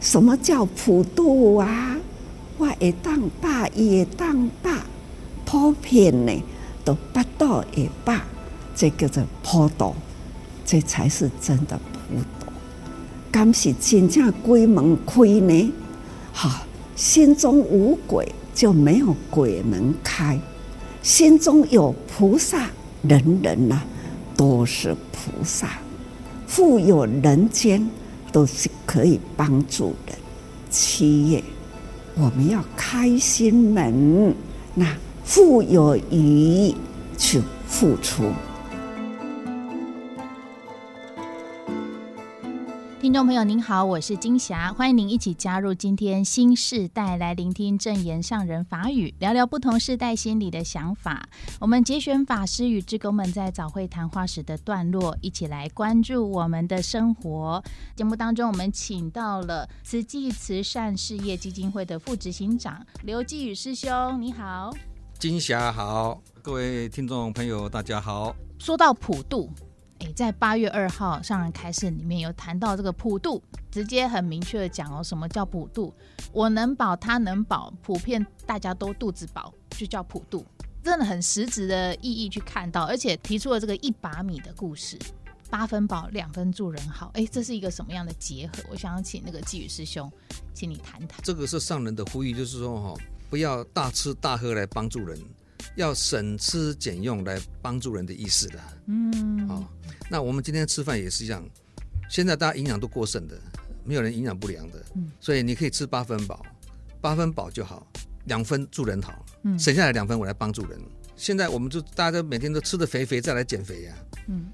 什么叫普渡啊？我会当大，也当大，普遍呢都不到一百，这叫做普渡，这才是真的普渡。敢是真正鬼门开呢？哈，心中无鬼，就没有鬼门开；心中有菩萨，人人呐、啊、都是菩萨，富有人间都是可以帮助的。七月。我们要开心门，那富有余去付出。听众朋友您好，我是金霞，欢迎您一起加入今天新世代来聆听正言上人法语，聊聊不同世代心理的想法。我们节选法师与志工们在早会谈话时的段落，一起来关注我们的生活。节目当中，我们请到了慈济慈善事业基金会的副执行长刘继宇师兄，你好，金霞好，各位听众朋友大家好。说到普渡。诶，在八月二号上人开示里面有谈到这个普渡，直接很明确的讲哦，什么叫普渡？我能保，他能保，普遍大家都肚子饱，就叫普渡，真的很实质的意义去看到，而且提出了这个一把米的故事，八分饱，两分助人好。诶，这是一个什么样的结合？我想要请那个继宇师兄，请你谈谈。这个是上人的呼吁，就是说哈，不要大吃大喝来帮助人。要省吃俭用来帮助人的意思的，嗯，好、哦，那我们今天吃饭也是一样，现在大家营养都过剩的，没有人营养不良的，嗯，所以你可以吃八分饱，八分饱就好，两分助人好，嗯，省下来两分我来帮助人。现在我们就大家都每天都吃的肥肥再来减肥呀、啊，嗯，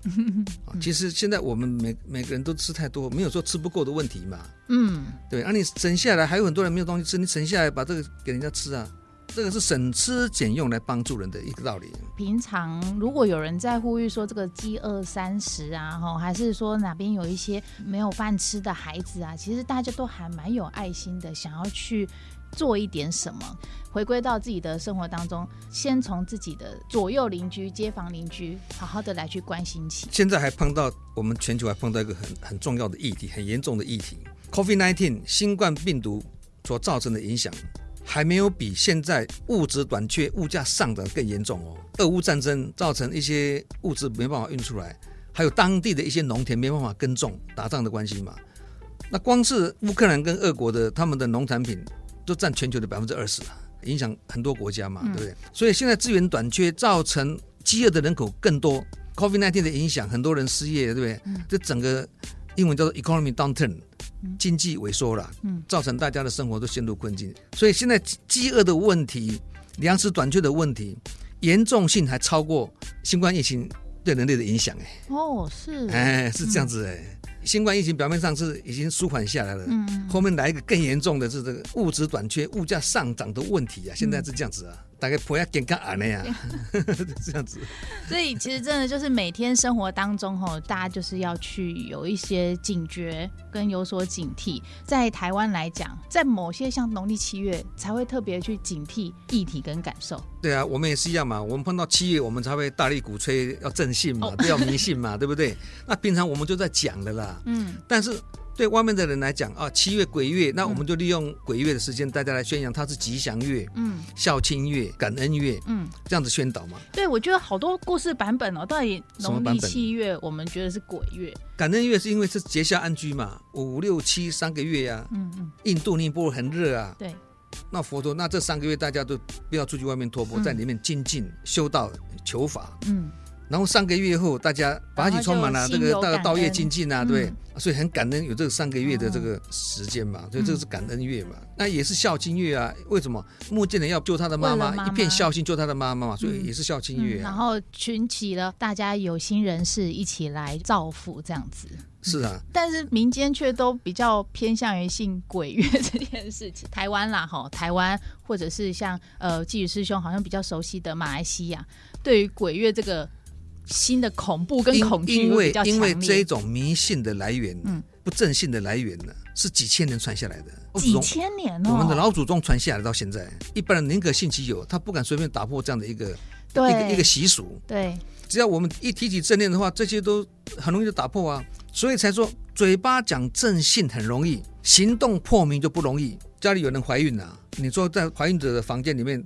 其实现在我们每每个人都吃太多，没有说吃不够的问题嘛，嗯，对，那、啊、你省下来还有很多人没有东西吃，你省下来把这个给人家吃啊。这个是省吃俭用来帮助人的一个道理。平常如果有人在呼吁说这个饥饿三十啊，哈，还是说哪边有一些没有饭吃的孩子啊，其实大家都还蛮有爱心的，想要去做一点什么，回归到自己的生活当中，先从自己的左右邻居、街坊邻居，好好的来去关心起。现在还碰到我们全球还碰到一个很很重要的议题，很严重的议题，COVID-19 新冠病毒所造成的影响。还没有比现在物质短缺、物价上涨更严重哦。俄乌战争造成一些物资没办法运出来，还有当地的一些农田没办法耕种，打仗的关系嘛。那光是乌克兰跟俄国的他们的农产品都占全球的百分之二十啊，影响很多国家嘛，对不对？所以现在资源短缺，造成饥饿的人口更多。COVID-19 的影响，很多人失业，对不对？这整个英文叫做 economy downturn。经济萎缩了，造成大家的生活都陷入困境，所以现在饥饿的问题、粮食短缺的问题，严重性还超过新冠疫情对人类的影响。哎，哦，是，哎，是这样子哎。新冠疫情表面上是已经舒缓下来了，嗯，后面来一个更严重的是这个物质短缺、物价上涨的问题啊，现在是这样子啊。大概不要健康啊那样，这样子。所以其实真的就是每天生活当中吼，大家就是要去有一些警觉跟有所警惕。在台湾来讲，在某些像农历七月才会特别去警惕议题跟感受。对啊，我们也是一样嘛。我们碰到七月，我们才会大力鼓吹要正信嘛，不要迷信嘛，对不对？那平常我们就在讲的啦。嗯，但是。对外面的人来讲啊，七月鬼月，那我们就利用鬼月的时间，大家来宣扬它是吉祥月，嗯，孝亲月、感恩月，嗯，这样子宣导嘛。对，我觉得好多故事版本哦，到底农历七月我们觉得是鬼月，感恩月是因为是结下安居嘛，五六七三个月呀，嗯嗯，印度尼泊尔很热啊，对，那佛陀那这三个月大家都不要出去外面托钵，在里面精进修道求法，嗯。然后上个月后，大家法喜充满了，这个大家道业精进啊，对，所以很感恩有这个上个月的这个时间嘛，所以这个是感恩月嘛。那也是孝亲月啊，为什么目犍连要救他的妈妈，一片孝心救他的妈妈嘛，所以也是孝亲月。然后群起了大家有心人士一起来造福这样子。是啊，但是民间却都比较偏向于信鬼月这件事情。台湾啦，哈，台湾或者是像呃季宇师兄好像比较熟悉的马来西亚，对于鬼月这个。新的恐怖跟恐惧，因为因为这一种迷信的来源，嗯，不正信的来源呢，是几千年传下来的，几千年哦，我们的老祖宗传下来到现在，一般人宁可信其有，他不敢随便打破这样的一个一个一个习俗。对，只要我们一提起正念的话，这些都很容易就打破啊，所以才说嘴巴讲正信很容易，行动破迷就不容易。家里有人怀孕啊，你说在怀孕者的房间里面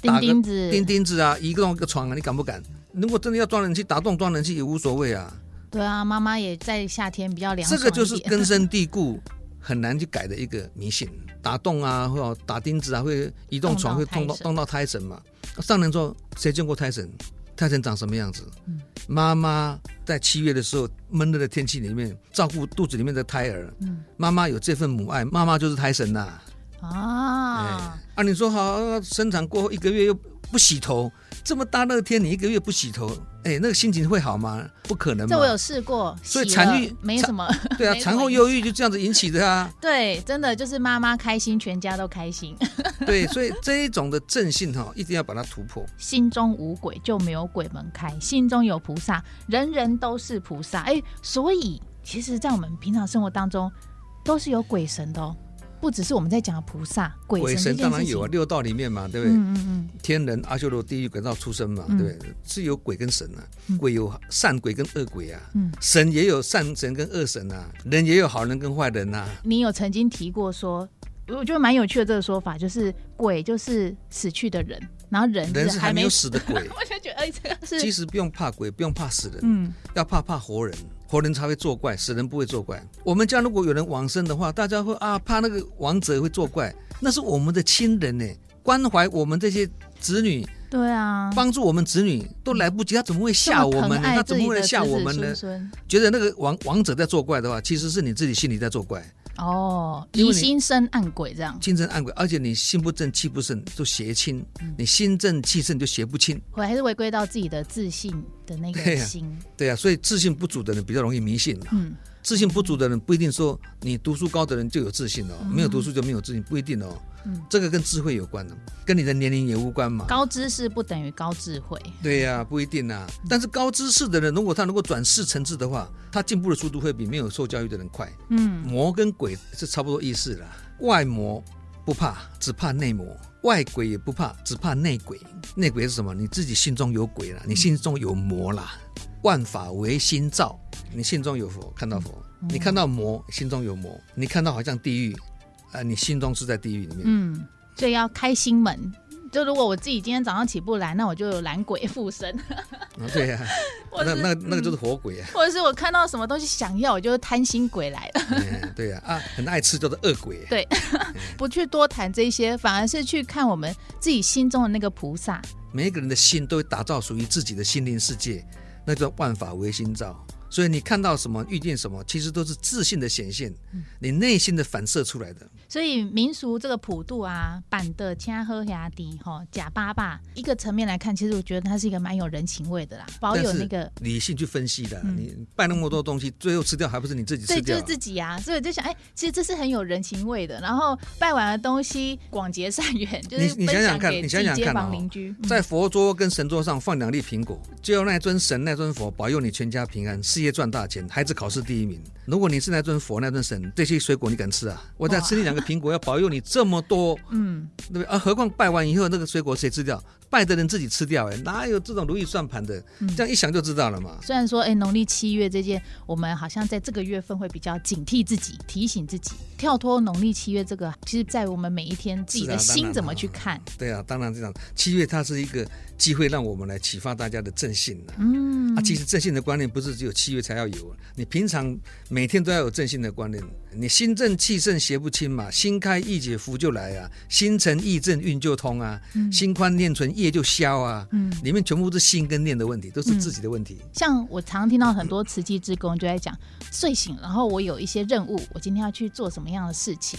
打个钉钉子，钉钉子啊，移动一个床啊，你敢不敢？如果真的要装冷气，打洞装冷气也无所谓啊。对啊，妈妈也在夏天比较凉。这个就是根深蒂固、很难去改的一个迷信。打洞啊，或打钉子啊，会移动床会动到动到胎神嘛。上人说，谁见过胎神？胎神长什么样子？嗯、妈妈在七月的时候闷热的天气里面照顾肚子里面的胎儿。嗯、妈妈有这份母爱，妈妈就是胎神呐、啊。啊，啊，你说好生产过后一个月又不洗头，这么大热天你一个月不洗头，哎，那个心情会好吗？不可能。这我有试过，所以产育 没什么。对啊，产后忧郁就这样子引起的啊。对，真的就是妈妈开心，全家都开心。对，所以这一种的正性哈，一定要把它突破。心中无鬼，就没有鬼门开；心中有菩萨，人人都是菩萨。哎，所以其实，在我们平常生活当中，都是有鬼神的哦。不只是我们在讲的菩萨、鬼神，当然有啊，六道里面嘛，对不对？嗯嗯嗯。天人、阿修罗、地狱、鬼道出生嘛，对不对？是有鬼跟神啊，鬼有善鬼跟恶鬼啊，神也有善神跟恶神啊，人也有好人跟坏人呐。你有曾经提过说，我觉得蛮有趣的这个说法，就是鬼就是死去的人，然后人人是还没有死的鬼。我就觉得哎，这个是其实不用怕鬼，不用怕死人，嗯，要怕怕活人。活人才会作怪，死人不会作怪。我们家如果有人往生的话，大家会啊怕那个亡者会作怪，那是我们的亲人呢，关怀我们这些子女，对啊，帮助我们子女都来不及，他怎么会吓我们呢？他怎么会来吓我们呢？觉得那个亡亡者在作怪的话，其实是你自己心里在作怪。哦，疑心生暗鬼这样，心生暗鬼，而且你心不正气不顺就邪亲，嗯、你心正气盛就邪不侵。我还是回归到自己的自信的那个心。对呀、啊，啊，所以自信不足的人比较容易迷信嘛。嗯。自信不足的人不一定说你读书高的人就有自信哦，嗯、没有读书就没有自信，不一定哦。嗯，这个跟智慧有关的，跟你的年龄也无关嘛。高知识不等于高智慧。对呀、啊，不一定呐、啊。但是高知识的人，如果他能够转世成智的话，他进步的速度会比没有受教育的人快。嗯，魔跟鬼是差不多意思啦。外魔不怕，只怕内魔；外鬼也不怕，只怕内鬼。内鬼是什么？你自己心中有鬼了，你心中有魔啦。万法唯心造，你心中有佛，看到佛；嗯、你看到魔，心中有魔；你看到好像地狱，啊、呃，你心中是在地狱里面。嗯，所以要开心门。就如果我自己今天早上起不来，那我就有懒鬼附身。啊，对呀、啊，那那那个就是活鬼啊。或者是我看到什么东西想要，我就是贪心鬼来了。嗯、对呀、啊，啊，很爱吃叫做恶鬼。对，不去多谈这些，反而是去看我们自己心中的那个菩萨。每一个人的心都会打造属于自己的心灵世界。那叫万法唯心造，所以你看到什么，遇见什么，其实都是自信的显现，你内心的反射出来的。所以民俗这个普渡啊，板的掐喝压低哈假巴巴，一个层面来看，其实我觉得它是一个蛮有人情味的啦，保有那个理性去分析的。嗯、你拜那么多东西，最后吃掉还不是你自己吃掉？对，就是自己啊。所以我就想，哎，其实这是很有人情味的。然后拜完的东西，广结善缘，就是你你想想看，你想想看啊、邻居，在佛桌跟神桌上放两粒苹果，就要那尊神、那尊佛保佑你全家平安，事业赚大钱，孩子考试第一名。如果你是那尊佛、那尊神，这些水果你敢吃啊？我再吃你两个苹果，要保佑你。这么多，嗯，对不对？啊，何况拜完以后那个水果谁吃掉？拜的人自己吃掉，哎，哪有这种如意算盘的？这样一想就知道了嘛。虽然说，哎，农历七月这件，我们好像在这个月份会比较警惕自己，提醒自己，跳脱农历七月这个，其实在我们每一天自己的心怎么去看？对啊，当然这样。七月它是一个机会，让我们来启发大家的正信啊。嗯，啊，其实正信的观念不是只有七月才要有，你平常每天都要有正信的观念。你心正气盛邪不侵嘛，心开意解福就来啊，心诚意正运就通啊，嗯、心宽念纯业就消啊，嗯，里面全部是心跟念的问题，都是自己的问题。嗯、像我常听到很多慈济志工就在讲，睡醒然后我有一些任务，我今天要去做什么样的事情，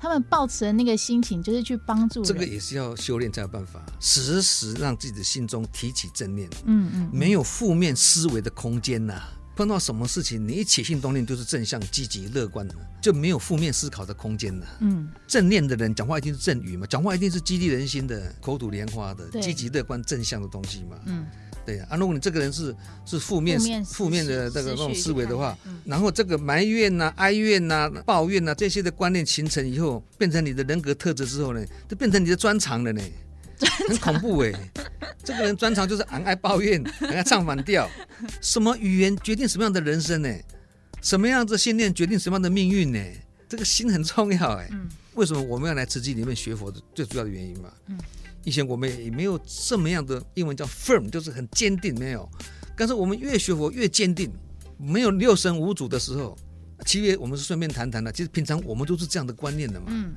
他们抱持的那个心情就是去帮助。这个也是要修炼才有办法，时时让自己的心中提起正念，嗯嗯，没有负面思维的空间呐、啊。碰到什么事情，你一起心动念就是正向、积极、乐观的，就没有负面思考的空间了。嗯，正念的人讲话一定是正语嘛，讲话一定是激励人心的、口吐莲花的、积极乐观、正向的东西嘛。嗯，对啊。如果你这个人是是负面、负面的这个那种思维的话，然后这个埋怨呐、啊、哀怨呐、啊、抱怨呐、啊、这些的观念形成以后，变成你的人格特质之后呢，就变成你的专长了呢。很恐怖哎、欸，这个人专长就是很爱抱怨，很爱唱反调。什么语言决定什么样的人生呢？什么样子信念决定什么样的命运呢？这个心很重要哎。嗯。为什么我们要来慈济里面学佛的最主要的原因嘛？嗯。以前我们也没有这么样的英文叫 firm，就是很坚定，没有。但是我们越学佛越坚定，没有六神无主的时候。七月我们是顺便谈谈的，其实平常我们都是这样的观念的嘛。嗯，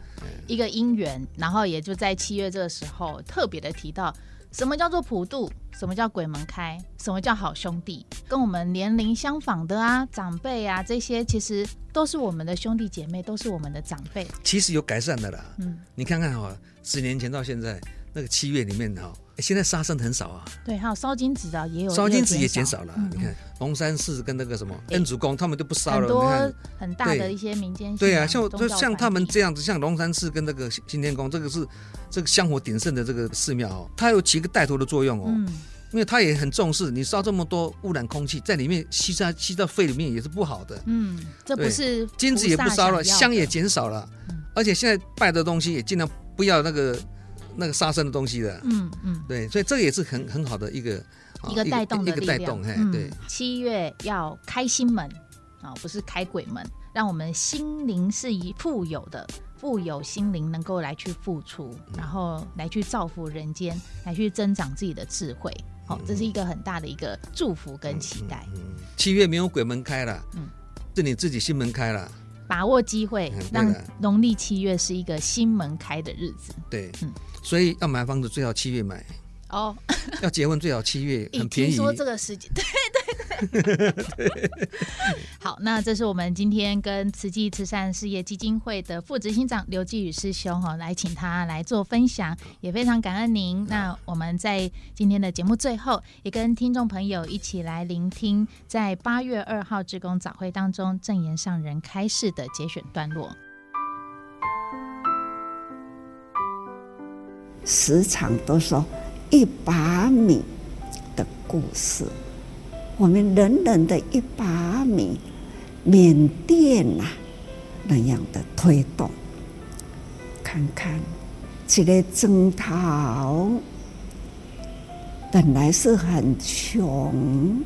一个因缘，然后也就在七月这个时候特别的提到，什么叫做普渡，什么叫鬼门开，什么叫好兄弟，跟我们年龄相仿的啊，长辈啊，这些其实都是我们的兄弟姐妹，都是我们的长辈。其实有改善的啦。嗯，你看看哈，十年前到现在，那个七月里面哈。现在杀生很少啊，对，还有烧金纸的也有，烧金纸也减少了。嗯、你看龙山寺跟那个什么恩主公，他们都不烧了。很多很大的一些民间对啊，像就像他们这样子，像龙山寺跟那个新天宫，这个是这个香火鼎盛的这个寺庙哦，它有起一个带头的作用哦。嗯，因为它也很重视，你烧这么多污染空气，在里面吸在吸到肺里面也是不好的。嗯，这不是金子也不烧了，香也减少了，嗯、而且现在拜的东西也尽量不要那个。那个杀生的东西的，嗯嗯，对，所以这个也是很很好的一个一个带动的。一个带动，嘿，嗯、对。七月要开心门啊，不是开鬼门，让我们心灵是一富有的，富有心灵能够来去付出，然后来去造福人间，来去增长自己的智慧。好、嗯，这是一个很大的一个祝福跟期待。嗯，嗯七月没有鬼门开了，嗯，是你自己心门开了。把握机会，让农历七月是一个新门开的日子。对，嗯。所以要买房子最好七月买哦，要结婚最好七月，很便宜。听说这个时间，对对对。对好，那这是我们今天跟慈济慈善事业基金会的副执行长刘继宇师兄哈，来请他来做分享，也非常感恩您。那我们在今天的节目最后，也跟听众朋友一起来聆听，在八月二号志工早会当中正言上人开示的节选段落。时常都说一把米的故事，我们人人的一把米，缅甸呐、啊、那样的推动，看看这个征讨本来是很穷，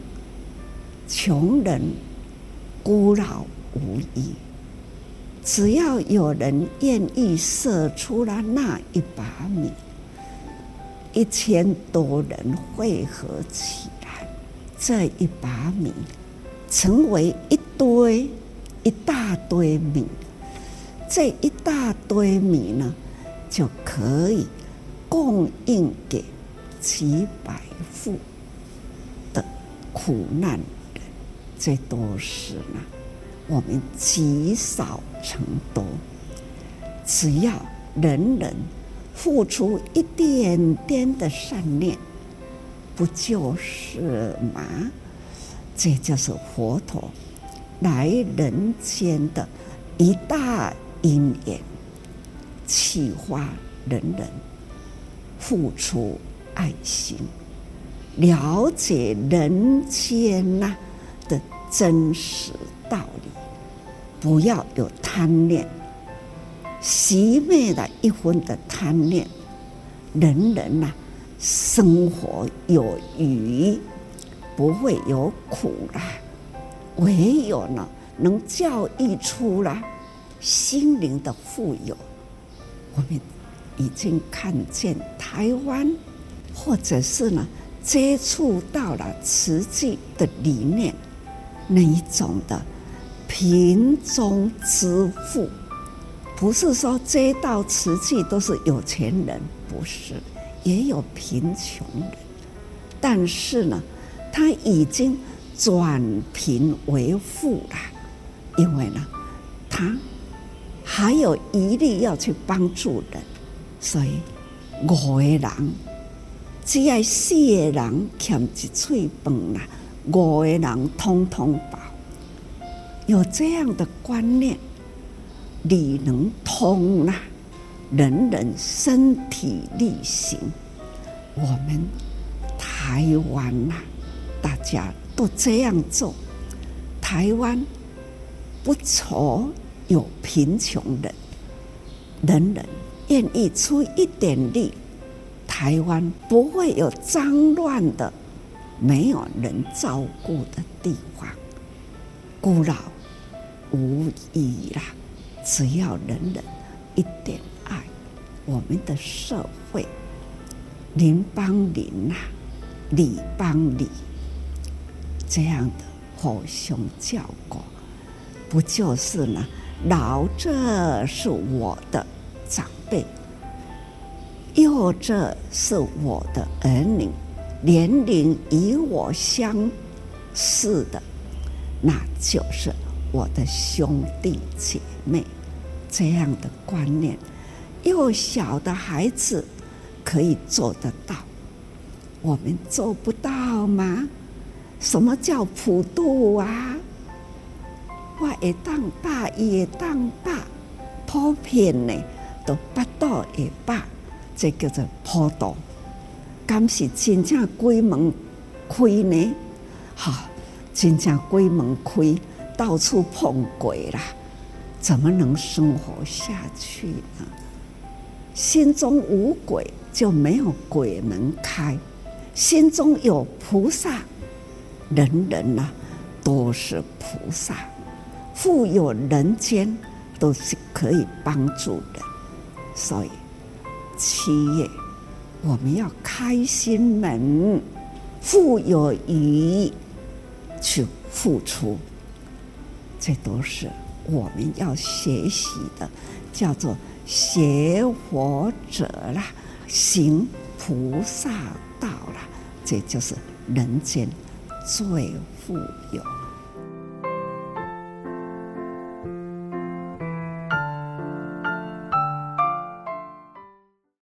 穷人孤老无依，只要有人愿意舍出了那一把米。一千多人汇合起来，这一把米成为一堆一大堆米，这一大堆米呢，就可以供应给几百户的苦难人。这都是呢，我们积少成多，只要人人。付出一点点的善念，不就是吗？这就是佛陀来人间的一大因缘，启发人人付出爱心，了解人间呐的真实道理，不要有贪念。熄灭了一分的贪念，人人呐、生活有余，不会有苦了。唯有呢，能教育出了心灵的富有。我们已经看见台湾，或者是呢，接触到了瓷器的理念，那一种的贫中之富。不是说接到瓷器都是有钱人，不是，也有贫穷人。但是呢，他已经转贫为富了，因为呢，他还有余力要去帮助人，所以五个人只要四个人欠一嘴饭啦，五个人通通饱。有这样的观念。理能通呐，人人身体力行。我们台湾呐，大家都这样做。台湾不愁有贫穷人，人人愿意出一点力，台湾不会有脏乱的、没有人照顾的地方，孤老无依啦。只要人人一点，我们的社会邻帮邻呐，里帮里，这样的互相照顾，不就是呢？老者是我的长辈，幼者是我的儿女，年龄与我相似的，那就是我的兄弟姐妹。这样的观念，幼小的孩子可以做得到，我们做不到吗？什么叫普渡啊？我会当大，也当大，普遍呢都八道也罢，这叫做普渡。敢是真正鬼门开呢？哈，真正鬼门开，到处碰鬼啦。怎么能生活下去呢？心中无鬼，就没有鬼门开；心中有菩萨，人人呐、都是菩萨。富有人间，都是可以帮助人。所以，七月我们要开心门，富有余去付出，这都是。我们要学习的叫做学佛者啦，行菩萨道啦，这就是人间最富有。